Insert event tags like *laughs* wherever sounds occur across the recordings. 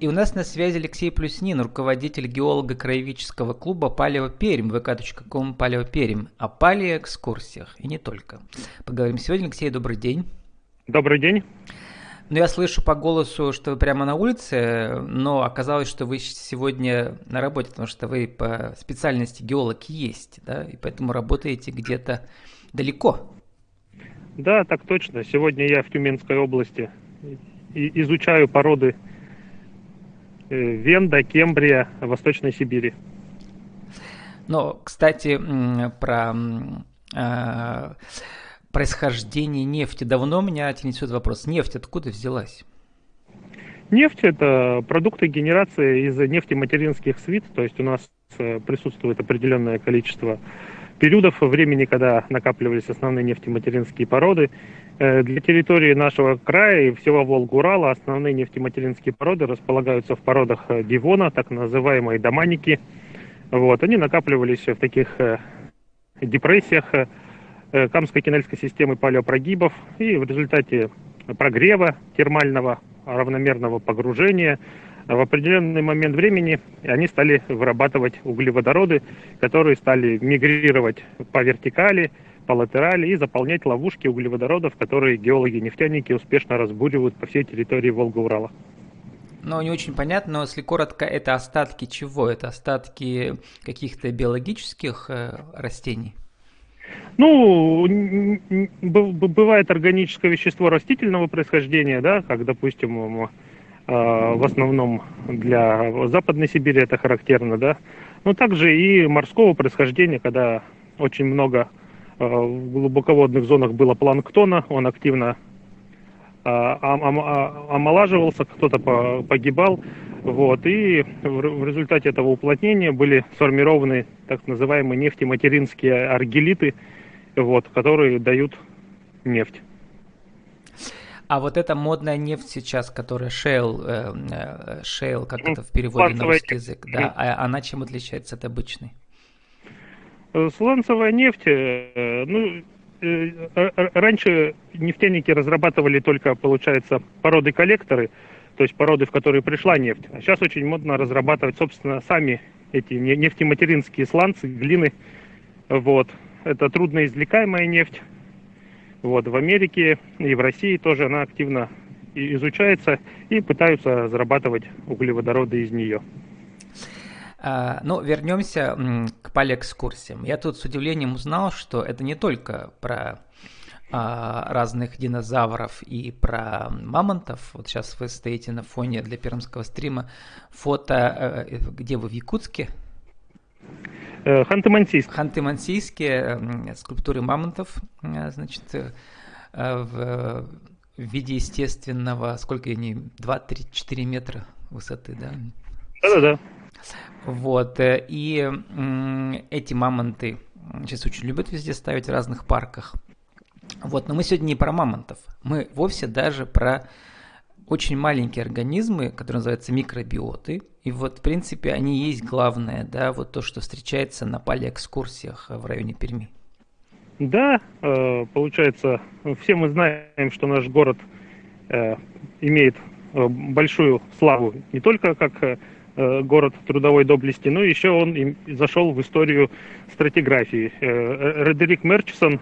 И у нас на связи Алексей Плюснин, руководитель геолого-краеведческого клуба «Палео Перим», vk.com «Палео Перим», о палеоэкскурсиях и не только. Поговорим сегодня. Алексей, добрый день. Добрый день. Ну, я слышу по голосу, что вы прямо на улице, но оказалось, что вы сегодня на работе, потому что вы по специальности геолог есть, да, и поэтому работаете где-то далеко. Да, так точно. Сегодня я в Тюменской области и изучаю породы Венда, Кембрия, Восточной Сибири. Но, кстати, про э, происхождение нефти. Давно меня интересует вопрос. Нефть откуда взялась? Нефть – это продукты генерации из нефтематеринских свит, то есть у нас э, присутствует определенное количество периодов времени, когда накапливались основные нефтематеринские породы. Э, для территории нашего края и всего Волгурала основные нефтематеринские породы располагаются в породах э, Дивона, так называемые доманики. Вот, они накапливались в таких э, депрессиях Камско-Кинельской системы палеопрогибов, и в результате прогрева термального равномерного погружения в определенный момент времени они стали вырабатывать углеводороды, которые стали мигрировать по вертикали, по латерали и заполнять ловушки углеводородов, которые геологи-нефтяники успешно разбуривают по всей территории Волга-Урала. Ну, не очень понятно, но если коротко, это остатки чего? Это остатки каких-то биологических э, растений? Ну, бывает органическое вещество растительного происхождения, да, как, допустим, э, в основном для Западной Сибири это характерно, да, но также и морского происхождения, когда очень много в глубоководных зонах было планктона, он активно э, омолаживался, кто-то погибал. Вот, и в результате этого уплотнения были сформированы так называемые нефтематеринские аргелиты, вот, которые дают нефть. А вот эта модная нефть сейчас, которая shale, э, shale как это в переводе на русский язык, да, а она чем отличается от обычной? Э, сланцевая нефть, э, ну, э, раньше нефтяники разрабатывали только, получается, породы-коллекторы, то есть породы, в которые пришла нефть. А сейчас очень модно разрабатывать, собственно, сами эти нефтематеринские сланцы, глины. Вот. Это трудноизвлекаемая нефть. Вот. В Америке и в России тоже она активно изучается и пытаются зарабатывать углеводороды из нее. А, ну, вернемся к палеэкскурсиям. Я тут с удивлением узнал, что это не только про а, разных динозавров и про мамонтов. Вот сейчас вы стоите на фоне для пермского стрима. Фото, э, где вы, в Якутске? Э, Ханты-Мансийск. Ханты-Мансийские скульптуры мамонтов, э, значит, в виде естественного, сколько они, 2, 3, 4 метра высоты, да? Да-да-да. Вот, э, и эти мамонты сейчас очень любят везде ставить в разных парках. Вот, но мы сегодня не про мамонтов, мы вовсе даже про очень маленькие организмы, которые называются микробиоты. И вот, в принципе, они есть главное, да, вот то, что встречается на палеэкскурсиях в районе Перми. Да, э, получается, все мы знаем, что наш город э, имеет большую славу не только как город трудовой доблести, но еще он зашел в историю стратиграфии. Э, Редерик Мерчисон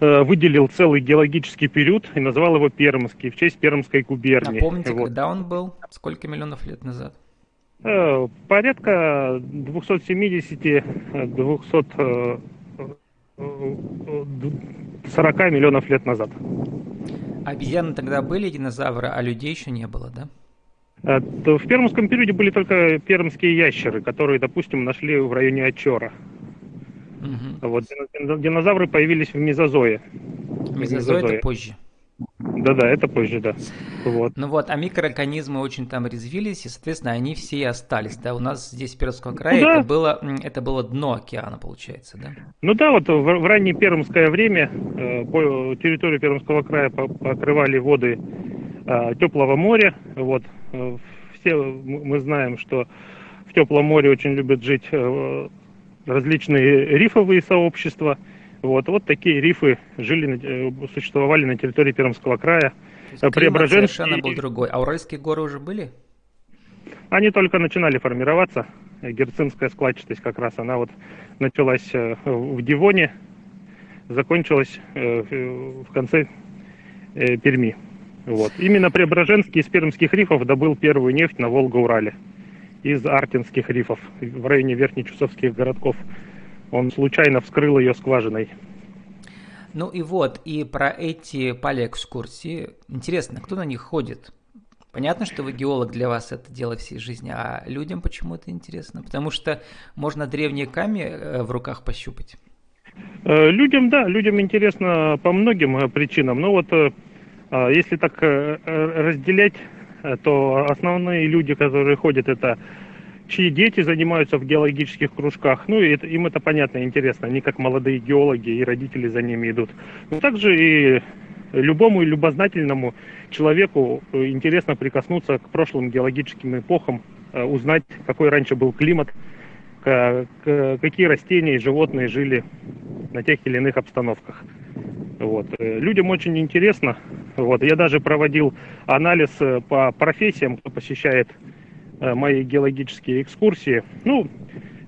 э, выделил целый геологический период и назвал его Пермский в честь Пермской губернии. Напомните, вот. когда он был? Сколько миллионов лет назад? Порядка 270 240 миллионов лет назад. Обезьяны тогда были динозавры, а людей еще не было, да? Э, в пермском периоде были только пермские ящеры, которые, допустим, нашли в районе Очора. Угу. Вот, динозавры появились в мезозое. Мезозой это позже. Да-да, это позже, да. Вот. Ну вот, а микроорганизмы очень там резвились, и, соответственно, они все и остались, да? У нас здесь в Пермском крае ну, да. это, было, это было дно океана, получается, да? Ну да, вот в, в раннее пермское время э, по территорию Пермского края покрывали воды э, теплого моря, вот, все мы знаем, что в теплом море очень любят жить э, различные рифовые сообщества. Вот, вот такие рифы жили, э, существовали на территории Пермского края. Преображенский... совершенно был другой. А Уральские горы уже были? они только начинали формироваться. Герцинская складчатость как раз, она вот началась э, в Дивоне, закончилась в конце Перми. Вот. Именно Преображенский из пермских рифов добыл первую нефть на Волго-Урале из Артинских рифов в районе Верхнечусовских городков. Он случайно вскрыл ее скважиной. Ну и вот, и про эти палеэкскурсии. Интересно, кто на них ходит? Понятно, что вы геолог, для вас это дело всей жизни, а людям почему это интересно? Потому что можно древние камни э, в руках пощупать. Э, людям, да, людям интересно по многим э, причинам. Но вот а, если так разделять, то основные люди, которые ходят, это чьи дети занимаются в геологических кружках. Ну, и это, им это понятно и интересно. Они как молодые геологи, и родители за ними идут. Но также и любому любознательному человеку э, интересно прикоснуться к прошлым геологическим эпохам, э, узнать, какой раньше был климат, какие растения и животные жили на тех или иных обстановках. Вот. Э, людям очень интересно. Вот. Я даже проводил анализ по профессиям, кто посещает мои геологические экскурсии. Ну,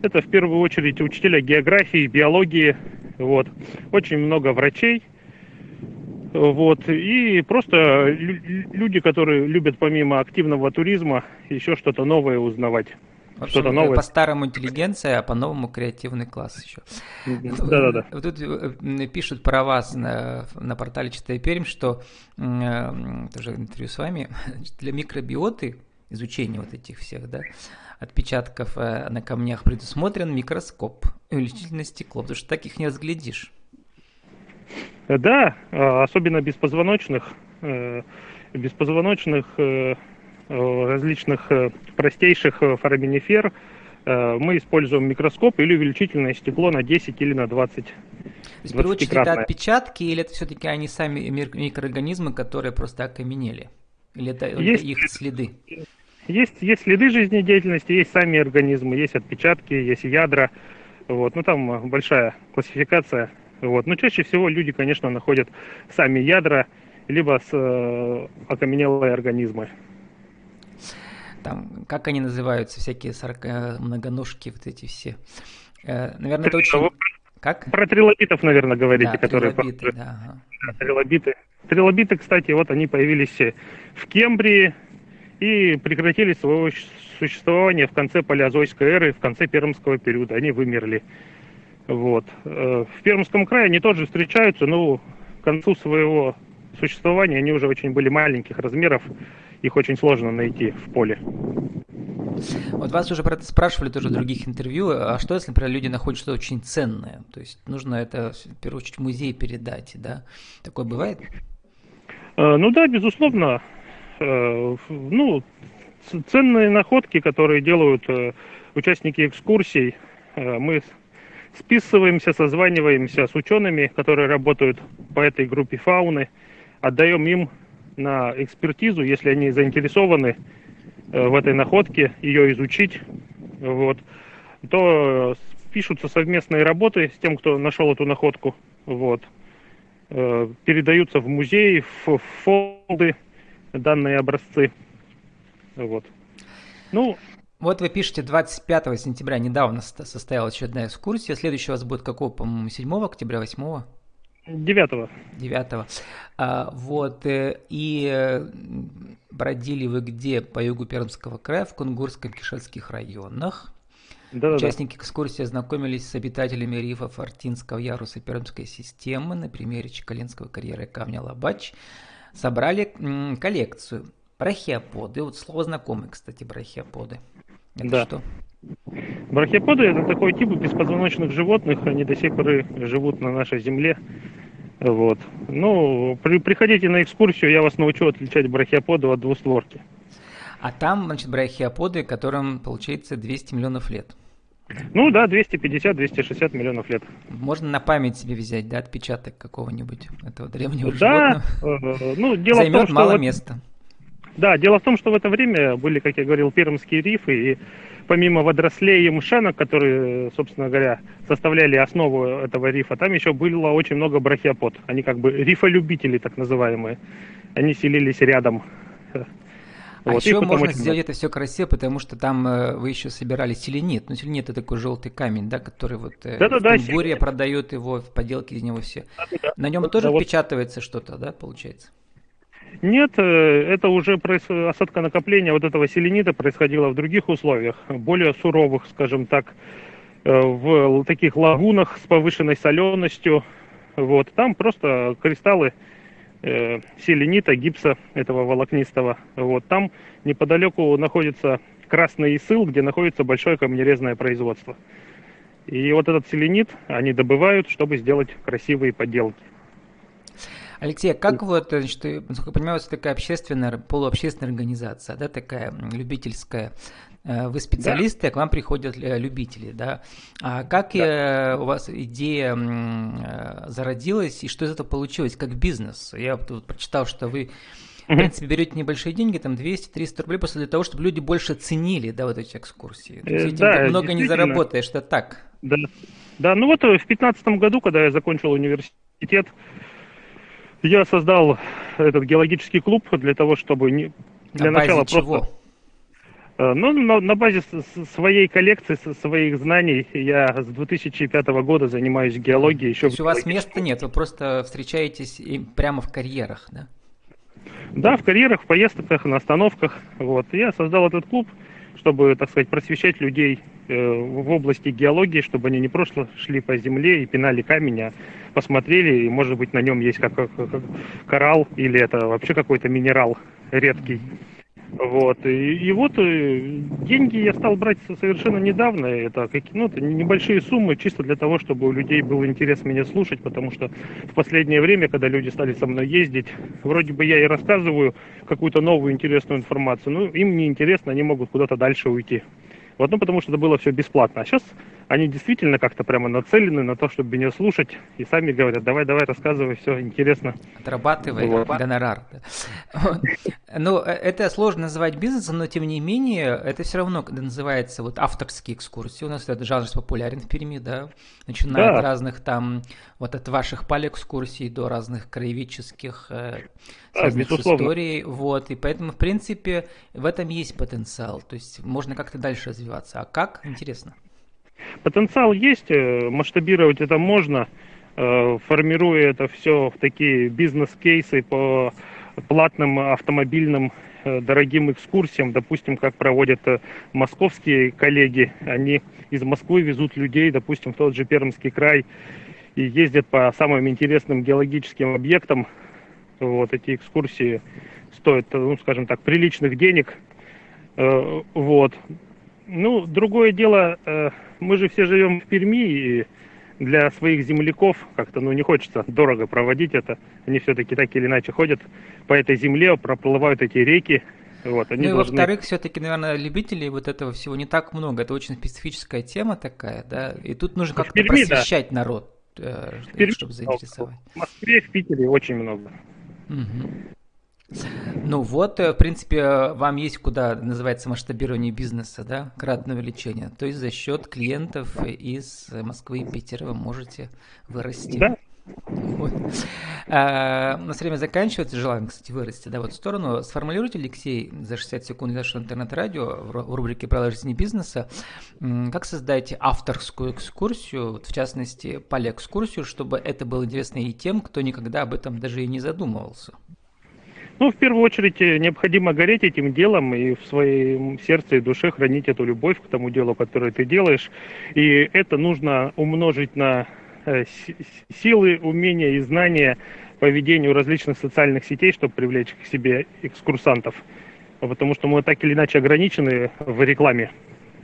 это в первую очередь учителя географии, биологии. Вот. Очень много врачей, вот. И просто люди, которые любят помимо активного туризма еще что-то новое узнавать. Что-то новое. По-старому интеллигенция, а по-новому креативный класс еще. Да-да-да. Тут э, пишут про вас на, на портале Читая Пермь, что э, тоже интервью с вами, *laughs* для микробиоты изучения вот этих всех, да, отпечатков э, на камнях предусмотрен микроскоп, увеличительное стекло, потому что таких не разглядишь. Да, а, особенно беспозвоночных, э, беспозвоночных э, различных э, простейших фораминифер мы используем микроскоп или увеличительное стекло на 10 или на 20. То есть, в первую очередь, это отпечатки или это все-таки они сами микроорганизмы, которые просто окаменели? Или это, есть, это их следы? Есть, есть следы жизнедеятельности, есть сами организмы, есть отпечатки, есть ядра. Вот. Ну, там большая классификация вот. Но чаще всего люди, конечно, находят сами ядра, либо с э, окаменелые организмы. Там, как они называются, всякие сорока, многоножки, вот эти все. Э, наверное, это очень... Как? Про трилобитов, наверное, говорите, да, которые... Трилобиты, да, ага. да, трилобиты. Трилобиты, кстати, вот они появились в Кембрии и прекратили свое существование в конце палеозойской эры, в конце пермского периода. Они вымерли. Вот. Э, в Пермском крае они тоже встречаются, но к концу своего существования они уже очень были маленьких размеров, их очень сложно найти в поле. Вот вас уже про это спрашивали тоже в других интервью, а что если, например, люди находят что-то очень ценное? То есть нужно это, в первую очередь, в музей передать, да? Такое бывает? Э, ну да, безусловно. Э, ну, ценные находки, которые делают участники экскурсий, мы списываемся, созваниваемся с учеными, которые работают по этой группе фауны, отдаем им на экспертизу, если они заинтересованы э, в этой находке, ее изучить, вот, то пишутся совместные работы с тем, кто нашел эту находку, вот, э, передаются в музей, в фонды данные образцы, вот. Ну, вот вы пишете 25 сентября, недавно состоялась очередная экскурсия. Следующая у вас будет какого, по-моему, 7 октября, 8? 9. 9. А, вот, э, и э, бродили вы где? По югу Пермского края, в Кунгурском Кишетских районах. Да, Участники да. экскурсии ознакомились с обитателями рифов Артинского яруса Пермской системы на примере Чекалинского карьера камня Лабач. Собрали коллекцию брахиоподы. Вот слово знакомое, кстати, брахиоподы. Это да. что? Брахиоподы это такой тип беспозвоночных животных, они до сих пор живут на нашей земле. Вот. Ну, при, приходите на экскурсию, я вас научу отличать брахиоподы от двустворки. А там, значит, брахиоподы, которым, получается, 200 миллионов лет. Ну да, 250-260 миллионов лет. Можно на память себе взять, да, отпечаток какого-нибудь этого древнего да, животного. Э, ну, дело Займет в том, что мало вот, места. Да, дело в том, что в это время были, как я говорил, пермские рифы, и помимо водорослей и мшанок, которые, собственно говоря, составляли основу этого рифа, там еще было очень много брахиопод. Они как бы рифолюбители, так называемые. Они селились рядом. А вот, еще можно сделать много. это все красиво, потому что там э, вы еще собирали селенит. Ну, селенит это такой желтый камень, да, который вот э, да, да, да, продают его, в поделке из него все. Да, да, На нем да, тоже да, впечатывается вот... что-то, да, получается? Нет, э, это уже осадка накопления вот этого селенита происходило в других условиях, более суровых, скажем так, э, в таких лагунах с повышенной соленостью. Вот, там просто кристаллы э, селенита, гипса этого волокнистого. Вот, там неподалеку находится красный исыл, где находится большое камнерезное производство. И вот этот селенит они добывают, чтобы сделать красивые поделки. Алексей, а как вот, значит, насколько я понимаю, это такая общественная, полуобщественная организация, да, такая любительская. Э, вы специалисты, да. а к вам приходят э, любители, да? А как да. Э, у вас идея зародилась и что из этого получилось как бизнес? Я вот прочитал, что вы в принципе, берете небольшие деньги, там 200-300 рублей, просто для того, чтобы люди больше ценили, да, вот эти экскурсии. То есть да, много не заработаешь, это так. Да. да, ну вот в 2015 году, когда я закончил университет, я создал этот геологический клуб для того, чтобы не, для на начала чего? просто... Э, ну, на, на базе своей коллекции, своих знаний, я с 2005 года занимаюсь геологией. Еще То есть у вас места нет, вы просто встречаетесь прямо в карьерах, да? Да, в карьерах, в поездках, на остановках. Вот. Я создал этот клуб, чтобы, так сказать, просвещать людей в области геологии, чтобы они не просто шли по земле и пинали камень, а посмотрели, и, может быть, на нем есть как, как, как коралл или это вообще какой-то минерал редкий. Вот. И, и вот э, деньги я стал брать совершенно недавно. Это, ну, это небольшие суммы, чисто для того, чтобы у людей был интерес меня слушать, потому что в последнее время, когда люди стали со мной ездить, вроде бы я и рассказываю какую-то новую интересную информацию, но им не интересно, они могут куда-то дальше уйти. Вот, ну, потому что это было все бесплатно. А сейчас они действительно как-то прямо нацелены на то, чтобы меня слушать, и сами говорят, давай, давай, рассказывай, все интересно. Отрабатывай вот. гонорар. Ну, э, это сложно называть бизнесом, но тем не менее, это все равно, называется вот авторские экскурсии, у нас этот жанр популярен в Перми, да, начиная да. от разных там, вот от ваших палеэкскурсий до разных краеведческих э, да, с историей, вот, и поэтому, в принципе, в этом есть потенциал, то есть можно как-то дальше развиваться. А как? Интересно. Потенциал есть, э, масштабировать это можно, э, формируя это все в такие бизнес-кейсы по платным автомобильным э, дорогим экскурсиям, допустим, как проводят московские коллеги, они из Москвы везут людей, допустим, в тот же Пермский край и ездят по самым интересным геологическим объектам. Вот эти экскурсии стоят, ну, скажем так, приличных денег. Вот. Ну, другое дело, мы же все живем в Перми, и для своих земляков как-то ну, не хочется дорого проводить это. Они все-таки так или иначе ходят по этой земле, проплывают эти реки. Вот, они ну и должны... во-вторых, все-таки, наверное, любителей вот этого всего не так много. Это очень специфическая тема такая, да, и тут нужно как-то Перми, просвещать да. народ, э, Перми, чтобы заинтересовать. В Москве, в Питере очень много. Угу. Ну вот, э, в принципе, вам есть куда, называется, масштабирование бизнеса, да, кратное увеличение. То есть за счет клиентов из Москвы и Питера вы можете вырасти. Да. Вот. А, у нас время заканчивается, желаем, кстати, вырасти, да, вот в сторону. Сформулируйте, Алексей, за 60 секунд нашего интернет-радио в рубрике «Правила жизни бизнеса», как создать авторскую экскурсию, вот в частности, полиэкскурсию, чтобы это было интересно и тем, кто никогда об этом даже и не задумывался. Ну, в первую очередь, э, необходимо гореть этим делом и в своем сердце и душе хранить эту любовь к тому делу, которое ты делаешь. И это нужно умножить на э, силы, умения и знания по ведению различных социальных сетей, чтобы привлечь к себе экскурсантов. Потому что мы так или иначе ограничены в рекламе.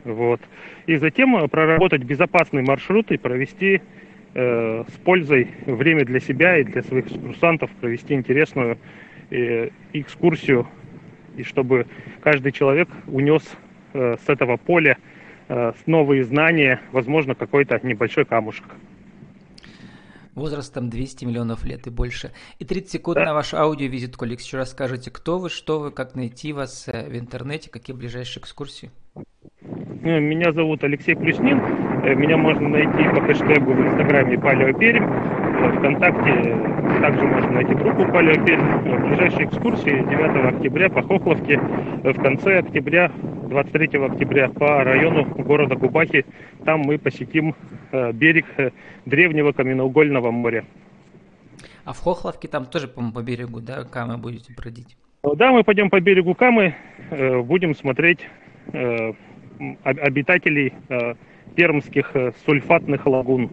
Вот. И затем проработать безопасный маршрут и провести э, с пользой время для себя и для своих экскурсантов, провести интересную Э, экскурсию, и чтобы каждый человек унес э, с этого поля э, новые знания, возможно, какой-то небольшой камушек. Возрастом 200 миллионов лет и больше. И 30 секунд да. на ваш аудиовизитку, Алекс, еще расскажите, кто вы, что вы, как найти вас в интернете, какие ближайшие экскурсии? Меня зовут Алексей Плюснин. Меня можно найти по хэштегу в инстаграме Палео Пермь. ВКонтакте также можно найти группу Палеопермь. Ближайшие экскурсии 9 октября по Хохловке, в конце октября, 23 октября по району города Кубахи. Там мы посетим берег древнего каменноугольного моря. А в Хохловке там тоже, по-моему, по берегу, да, Камы будете бродить? Да, мы пойдем по берегу Камы, будем смотреть обитателей пермских сульфатных лагун.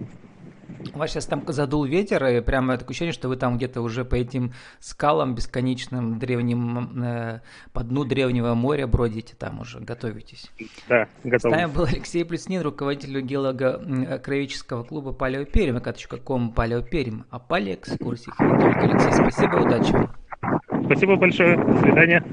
У вас сейчас там задул ветер, и прямо такое ощущение, что вы там где-то уже по этим скалам бесконечным, древним, э, по дну древнего моря бродите там уже, готовитесь. Да, готовы. С нами был Алексей Плеснин, руководитель геолого-краеведческого клуба Палеоперим, kом Палеоперим, о палеэкскурсиях. Не только Алексей, спасибо, удачи. Спасибо большое, до свидания.